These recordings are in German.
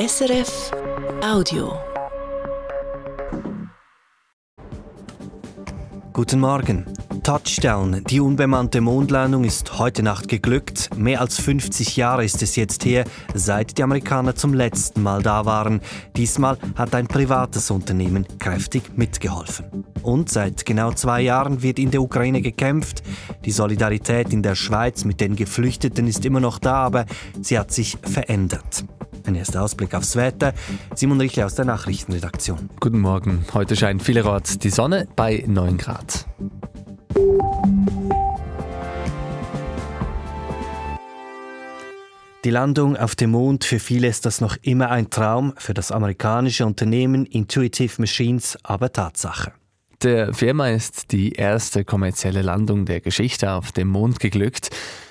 SRF Audio. Guten Morgen. Touchdown. Die unbemannte Mondlandung ist heute Nacht geglückt. Mehr als 50 Jahre ist es jetzt her, seit die Amerikaner zum letzten Mal da waren. Diesmal hat ein privates Unternehmen kräftig mitgeholfen. Und seit genau zwei Jahren wird in der Ukraine gekämpft. Die Solidarität in der Schweiz mit den Geflüchteten ist immer noch da, aber sie hat sich verändert. Ein erster Ausblick aufs Wetter. Simon Richle aus der Nachrichtenredaktion. Guten Morgen. Heute scheint vielerorts die Sonne bei 9 Grad. Die Landung auf dem Mond, für viele ist das noch immer ein Traum, für das amerikanische Unternehmen Intuitive Machines aber Tatsache. Der Firma ist die erste kommerzielle Landung der Geschichte auf dem Mond geglückt.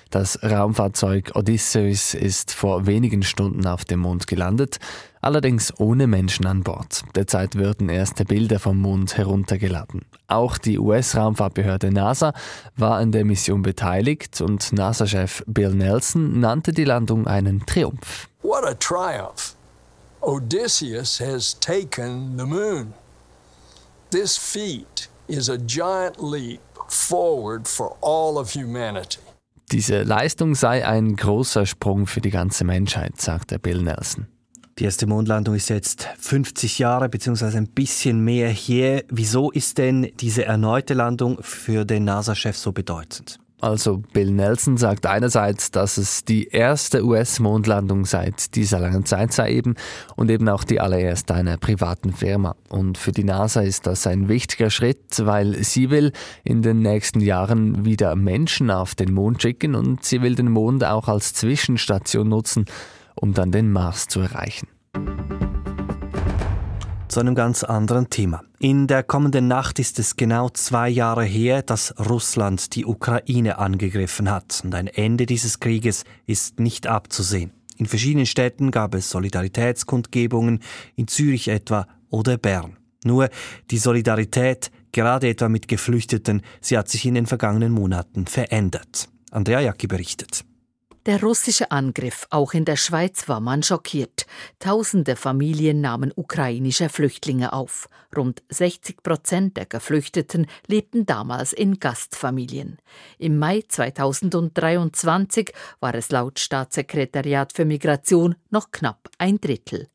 Das Raumfahrzeug Odysseus ist vor wenigen Stunden auf dem Mond gelandet, allerdings ohne Menschen an Bord. Derzeit würden erste Bilder vom Mond heruntergeladen. Auch die US-Raumfahrtbehörde NASA war an der Mission beteiligt und NASA-Chef Bill Nelson nannte die Landung einen Triumph. What a triumph! Odysseus has taken the moon. This feat is a giant leap forward for all of humanity. Diese Leistung sei ein großer Sprung für die ganze Menschheit, sagte Bill Nelson. Die erste Mondlandung ist jetzt 50 Jahre bzw. ein bisschen mehr her. Wieso ist denn diese erneute Landung für den NASA-Chef so bedeutend? Also Bill Nelson sagt einerseits, dass es die erste US-Mondlandung seit dieser langen Zeit sei eben und eben auch die allererste einer privaten Firma. Und für die NASA ist das ein wichtiger Schritt, weil sie will in den nächsten Jahren wieder Menschen auf den Mond schicken und sie will den Mond auch als Zwischenstation nutzen, um dann den Mars zu erreichen zu einem ganz anderen Thema. In der kommenden Nacht ist es genau zwei Jahre her, dass Russland die Ukraine angegriffen hat. Und ein Ende dieses Krieges ist nicht abzusehen. In verschiedenen Städten gab es Solidaritätskundgebungen, in Zürich etwa oder Bern. Nur die Solidarität, gerade etwa mit Geflüchteten, sie hat sich in den vergangenen Monaten verändert. Andrea Jacki berichtet. Der russische Angriff, auch in der Schweiz war man schockiert. Tausende Familien nahmen ukrainische Flüchtlinge auf. Rund 60 Prozent der Geflüchteten lebten damals in Gastfamilien. Im Mai 2023 war es laut Staatssekretariat für Migration noch knapp ein Drittel.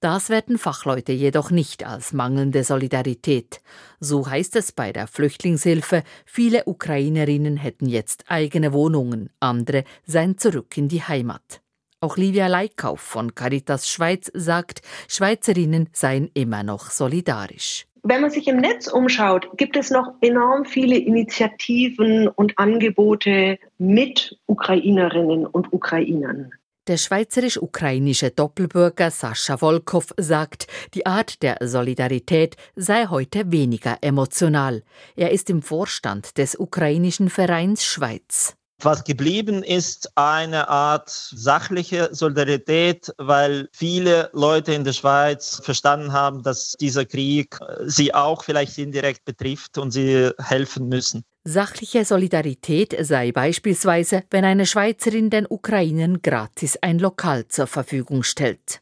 Das werten Fachleute jedoch nicht als mangelnde Solidarität. So heißt es bei der Flüchtlingshilfe, viele Ukrainerinnen hätten jetzt eigene Wohnungen, andere seien zurück in die Heimat. Auch Livia Leikauf von Caritas Schweiz sagt, Schweizerinnen seien immer noch solidarisch. Wenn man sich im Netz umschaut, gibt es noch enorm viele Initiativen und Angebote mit Ukrainerinnen und Ukrainern. Der schweizerisch-ukrainische Doppelbürger Sascha Wolkow sagt, die Art der Solidarität sei heute weniger emotional. Er ist im Vorstand des ukrainischen Vereins Schweiz. Was geblieben ist eine Art sachliche Solidarität, weil viele Leute in der Schweiz verstanden haben, dass dieser Krieg sie auch vielleicht indirekt betrifft und sie helfen müssen. Sachliche Solidarität sei beispielsweise, wenn eine Schweizerin den Ukrainern gratis ein Lokal zur Verfügung stellt.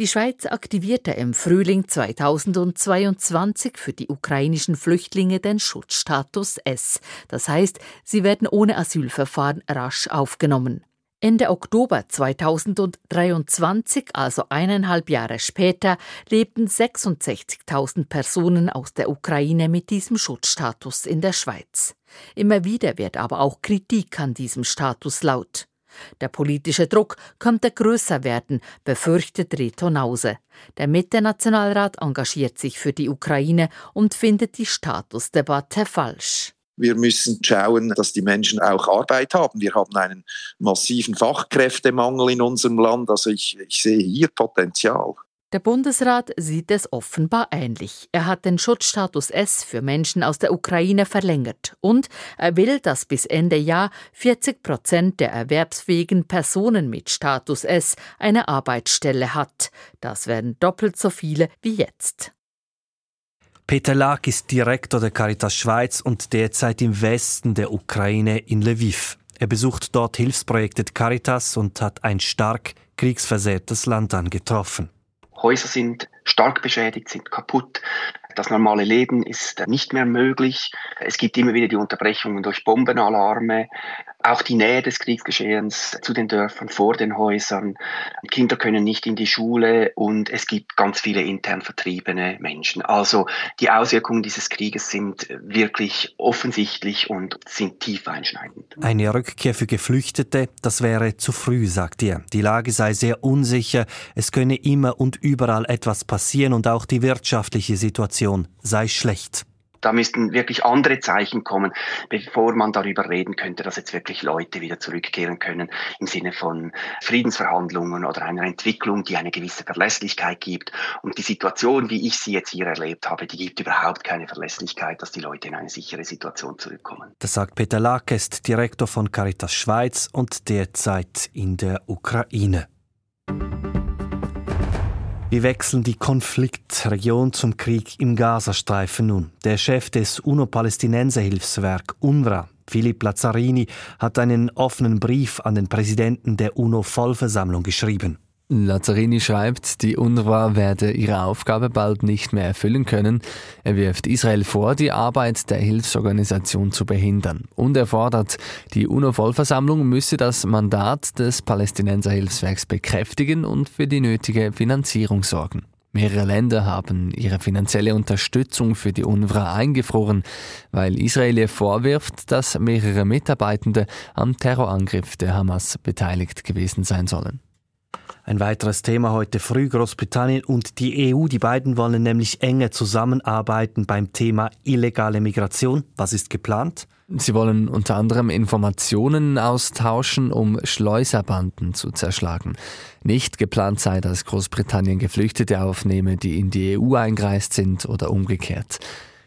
Die Schweiz aktivierte im Frühling 2022 für die ukrainischen Flüchtlinge den Schutzstatus S. Das heißt, sie werden ohne Asylverfahren rasch aufgenommen. Ende Oktober 2023, also eineinhalb Jahre später, lebten 66.000 Personen aus der Ukraine mit diesem Schutzstatus in der Schweiz. Immer wieder wird aber auch Kritik an diesem Status laut. Der politische Druck könnte größer werden, befürchtet Reto Nause. Der Mitte-Nationalrat engagiert sich für die Ukraine und findet die Statusdebatte falsch. Wir müssen schauen, dass die Menschen auch Arbeit haben. Wir haben einen massiven Fachkräftemangel in unserem Land. Also ich, ich sehe hier Potenzial. Der Bundesrat sieht es offenbar ähnlich. Er hat den Schutzstatus S für Menschen aus der Ukraine verlängert und er will, dass bis Ende Jahr 40 Prozent der erwerbsfähigen Personen mit Status S eine Arbeitsstelle hat. Das wären doppelt so viele wie jetzt. Peter Lack ist Direktor der Caritas Schweiz und derzeit im Westen der Ukraine in Lviv. Er besucht dort Hilfsprojekte Caritas und hat ein stark kriegsversehrtes Land angetroffen. Häuser sind stark beschädigt, sind kaputt. Das normale Leben ist nicht mehr möglich. Es gibt immer wieder die Unterbrechungen durch Bombenalarme. Auch die Nähe des Kriegsgeschehens zu den Dörfern vor den Häusern. Kinder können nicht in die Schule und es gibt ganz viele intern vertriebene Menschen. Also die Auswirkungen dieses Krieges sind wirklich offensichtlich und sind tief einschneidend. Eine Rückkehr für Geflüchtete, das wäre zu früh, sagt er. Die Lage sei sehr unsicher, es könne immer und überall etwas passieren und auch die wirtschaftliche Situation sei schlecht. Da müssten wirklich andere Zeichen kommen, bevor man darüber reden könnte, dass jetzt wirklich Leute wieder zurückkehren können im Sinne von Friedensverhandlungen oder einer Entwicklung, die eine gewisse Verlässlichkeit gibt. Und die Situation, wie ich sie jetzt hier erlebt habe, die gibt überhaupt keine Verlässlichkeit, dass die Leute in eine sichere Situation zurückkommen. Das sagt Peter Lakest, Direktor von Caritas Schweiz und derzeit in der Ukraine. Wir wechseln die Konfliktregion zum Krieg im Gazastreifen nun. Der Chef des UNO-Palästinenser-Hilfswerk UNRWA, Philipp Lazzarini, hat einen offenen Brief an den Präsidenten der UNO-Vollversammlung geschrieben. Lazzarini schreibt, die UNRWA werde ihre Aufgabe bald nicht mehr erfüllen können. Er wirft Israel vor, die Arbeit der Hilfsorganisation zu behindern. Und er fordert, die UNO-Vollversammlung müsse das Mandat des Palästinenser-Hilfswerks bekräftigen und für die nötige Finanzierung sorgen. Mehrere Länder haben ihre finanzielle Unterstützung für die UNRWA eingefroren, weil Israel ihr vorwirft, dass mehrere Mitarbeitende am Terrorangriff der Hamas beteiligt gewesen sein sollen. Ein weiteres Thema heute früh, Großbritannien und die EU. Die beiden wollen nämlich enger zusammenarbeiten beim Thema illegale Migration. Was ist geplant? Sie wollen unter anderem Informationen austauschen, um Schleuserbanden zu zerschlagen. Nicht geplant sei, dass Großbritannien Geflüchtete aufnehme, die in die EU eingereist sind oder umgekehrt.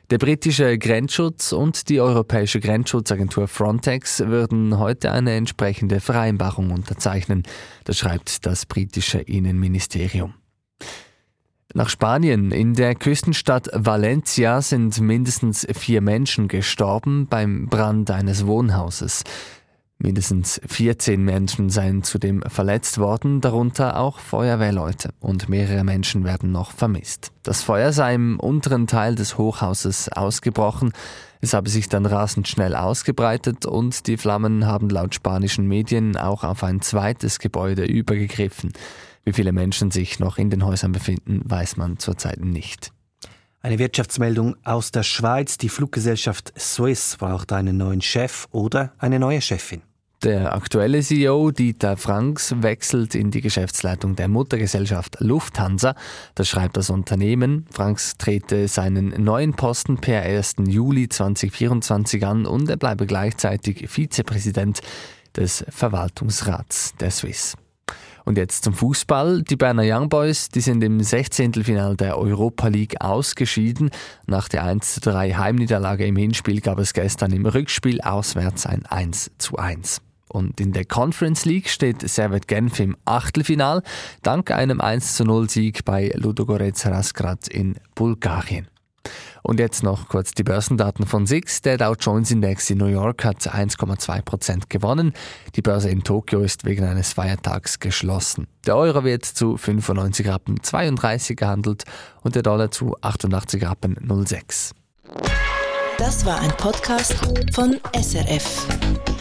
Der britische Grenzschutz und die europäische Grenzschutzagentur Frontex würden heute eine entsprechende Vereinbarung unterzeichnen. Das schreibt das britische Innenministerium. Nach Spanien. In der Küstenstadt Valencia sind mindestens vier Menschen gestorben beim Brand eines Wohnhauses. Mindestens 14 Menschen seien zudem verletzt worden, darunter auch Feuerwehrleute, und mehrere Menschen werden noch vermisst. Das Feuer sei im unteren Teil des Hochhauses ausgebrochen, es habe sich dann rasend schnell ausgebreitet und die Flammen haben laut spanischen Medien auch auf ein zweites Gebäude übergegriffen. Wie viele Menschen sich noch in den Häusern befinden, weiß man zurzeit nicht. Eine Wirtschaftsmeldung aus der Schweiz. Die Fluggesellschaft Swiss braucht einen neuen Chef oder eine neue Chefin. Der aktuelle CEO Dieter Franks wechselt in die Geschäftsleitung der Muttergesellschaft Lufthansa. Das schreibt das Unternehmen. Franks trete seinen neuen Posten per 1. Juli 2024 an und er bleibe gleichzeitig Vizepräsident des Verwaltungsrats der Swiss. Und jetzt zum Fußball. Die Berner Young Boys, die sind im 16. Final der Europa League ausgeschieden. Nach der 1-3 Heimniederlage im Hinspiel gab es gestern im Rückspiel auswärts ein 1-1. Und in der Conference League steht Servet Genf im Achtelfinal, dank einem 1-0-Sieg bei Ludogorets Rasgrad in Bulgarien. Und jetzt noch kurz die Börsendaten von SIX. Der Dow Jones Index in New York hat 1,2% gewonnen. Die Börse in Tokio ist wegen eines Feiertags geschlossen. Der Euro wird zu 95 Rappen 32 gehandelt und der Dollar zu 88 Rappen 06. Das war ein Podcast von SRF.